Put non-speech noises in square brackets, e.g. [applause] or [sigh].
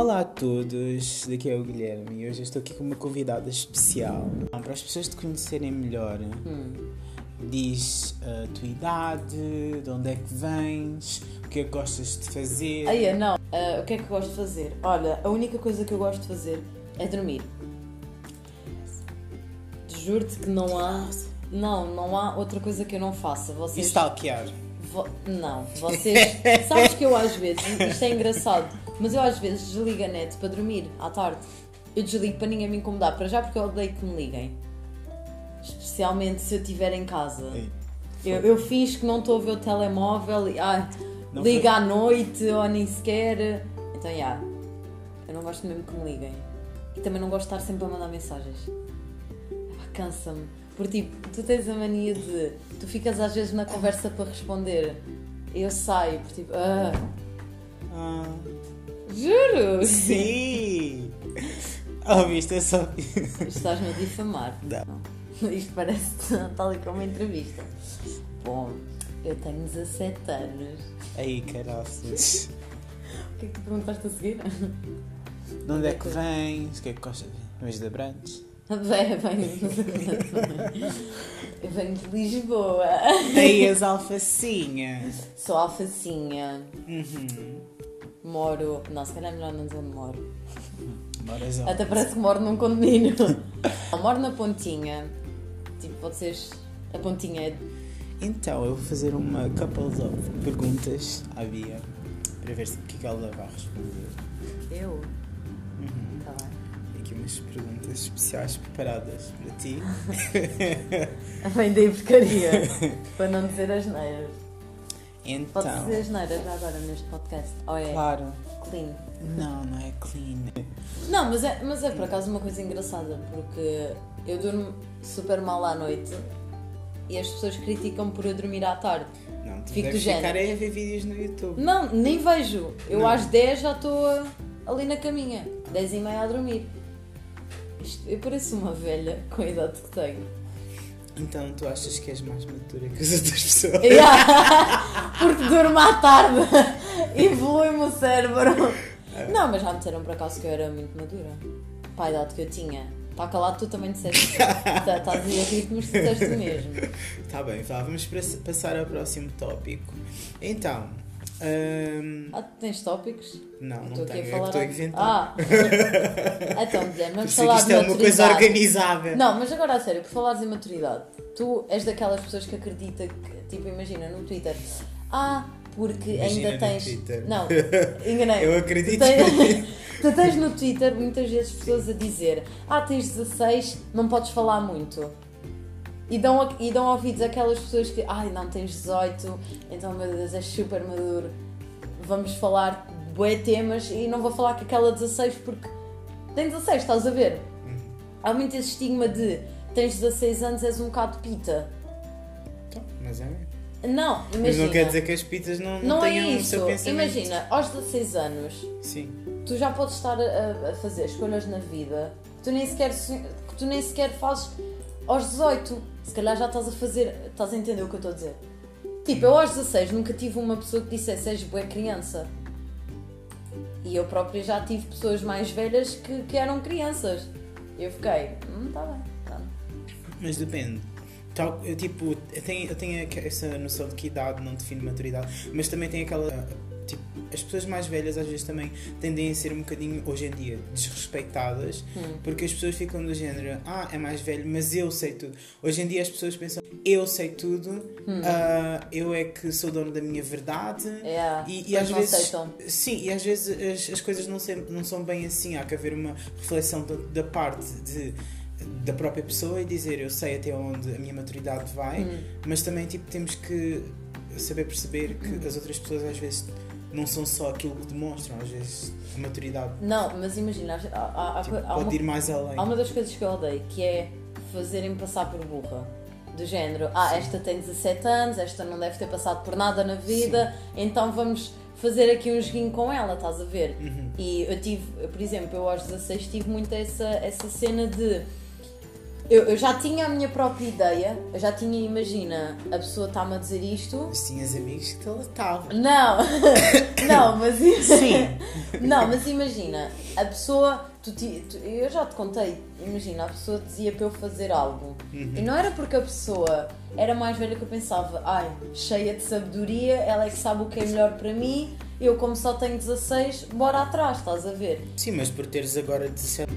Olá a todos, daqui é o Guilherme e hoje eu estou aqui com uma convidada especial. Para as pessoas te conhecerem melhor, diz a tua idade, de onde é que vens, o que é que gostas de fazer. Aí, não. Ah, o que é que eu gosto de fazer? Olha, a única coisa que eu gosto de fazer é dormir. Juro-te que não há. Não, não há outra coisa que eu não faça. E Vocês. stalkear. vo- Não, vocês. [laughs] Sabes que eu às vezes. Isto é engraçado, mas eu às vezes desligo a net para dormir à tarde. Eu desligo para ninguém me incomodar. Para já porque eu odeio que me liguem. Especialmente se eu estiver em casa. Ei, Eu, eu finjo que não estou a ver o telemóvel ai, Não liga foi- à noite ou nem sequer. Então, já. eu não gosto mesmo que me liguem. E também não gosto de estar sempre a mandar mensagens. Cansa-me. Porque, tipo, tu tens a mania de. Tu ficas às vezes na conversa para responder. Eu saio, porque, tipo, ah, Ah, juro! sim! [laughs] Oh, viste, é só. Estás-me a difamar. Não. Isto parece tal e como uma entrevista. Bom, eu tenho 17 anos. Aí, caraças. O que é que tu perguntaste a seguir? De onde é que vens? O que é que gostas de Vens de Abrantes? Bem, bem. Eu venho de Lisboa. Aí, as alfacinhas. Sou alfacinha. Uhum. Moro. Não, se calhar é melhor não dizer onde moro. [laughs] Até parece que moro num condomínio. [laughs] Moro na Pontinha. Tipo, vocês. A Pontinha é. Então, eu vou fazer uma couple of perguntas à Bia para ver se o que é ela vai responder. Eu? Uhum. Tá bem. Aqui umas perguntas especiais preparadas para ti. [laughs] Vem daí porcaria. para não dizer as neiras. Pode Então, dizer as neiras já agora neste podcast. Ou é claro. clean? Não, não é clean. Não, mas é, mas é por acaso uma coisa engraçada, porque eu durmo super mal à noite e as pessoas criticam por eu dormir à tarde. Não, tu Fico do género. ficar aí a ver vídeos no YouTube. Não, nem vejo. Eu Não. às 10 já estou ali na caminha, 10 e meia a dormir. Isto- eu pareço uma velha com a idade que tenho. Então, tu achas que és mais madura que as outras pessoas? [laughs] Yeah. Porque durmo à tarde evolui-me o cérebro. Não, mas já me disseram por acaso que eu era muito madura. Para a idade que eu tinha. Está calado, tu também disseste. [laughs] Tá- Estás a ir a ritmo, mas disseste mesmo. Tá bem, vá, vamos passar ao próximo tópico. Então, hum, Ah, tens tópicos? não, não tenho, é que estou a inventar. Ah! [laughs] [laughs] então, Guilherme, vamos que falar isto de é uma coisa maturidade. organizada. Não, mas agora a sério, por falares em maturidade, tu és daquelas pessoas que acredita que, tipo, imagina no Twitter, ah, porque Imagina ainda tens. Twitter. Não, [laughs] enganei. Eu acredito. Tu tens, tu tens no Twitter muitas vezes pessoas a dizer, ah, tens 16, não podes falar muito. E dão, e dão ouvidos àquelas pessoas que, ai, não tens 18, então meu Deus, és super maduro. Vamos falar de bué temas e não vou falar com aquela 16 porque tem 16, estás a ver? Uhum. Há muito esse estigma de tens 16 anos, és um bocado pita. Então, mas é mesmo. Não, imagina. Mas não quer dizer que as pitas não, não, Não é isso. Imagina, aos 16 anos, Sim. tu já podes estar a, a fazer escolhas na vida que tu nem sequer, se- que tu nem sequer fazes aos 18. Se calhar já estás a fazer. Estás a entender o que eu estou a dizer? Tipo, eu aos 16 nunca tive uma pessoa que dissesse és boa criança. E eu própria já tive pessoas mais velhas que, que eram crianças. Eu fiquei, hum, tá bem, tá. Mas depende. Tal, eu, tipo, eu tenho, eu tenho essa noção de que idade não define maturidade, mas também tem aquela. Tipo, as pessoas mais velhas às vezes também tendem a ser um bocadinho, hoje em dia, desrespeitadas, Hum. porque as pessoas ficam do género, ah, é mais velho, mas eu sei tudo. Hoje em dia as pessoas pensam, eu sei tudo, Hum. ah, eu é que sou dono da minha verdade. É, E, e às vezes, aceitam. sim, e às vezes as, as coisas não, sempre, não são bem assim. Há que haver uma reflexão da, da parte de, da própria pessoa e dizer eu sei até onde a minha maturidade vai, Hum. mas também tipo, temos que saber perceber que as outras pessoas às vezes não são só aquilo que demonstram, às vezes a maturidade Não, mas imagina, há, há- tipo, há pode uma, ir mais além. há uma das coisas que eu odeio que é fazerem passar por burra. Do género, ah, esta tem 17 anos, esta não deve ter passado por nada na vida, então vamos fazer aqui um joguinho com ela, estás a ver? Uhum. E eu tive, por exemplo, eu aos 16 tive muito essa, essa cena de Eu, eu já tinha a minha própria ideia, eu já tinha, imagina, a pessoa está-me a dizer isto. Mas tinhas amigos que te latavam. Não, [laughs] não, mas Sim. não, mas imagina, a pessoa, tu, tu- eu já te contei, imagina, a pessoa dizia para eu fazer algo e não era porque a pessoa era mais velha que eu pensava, ai, cheia de sabedoria, ela é que sabe o que é melhor para mim, eu como só tenho 16, bora atrás, estás a ver? Sim, mas por teres agora 17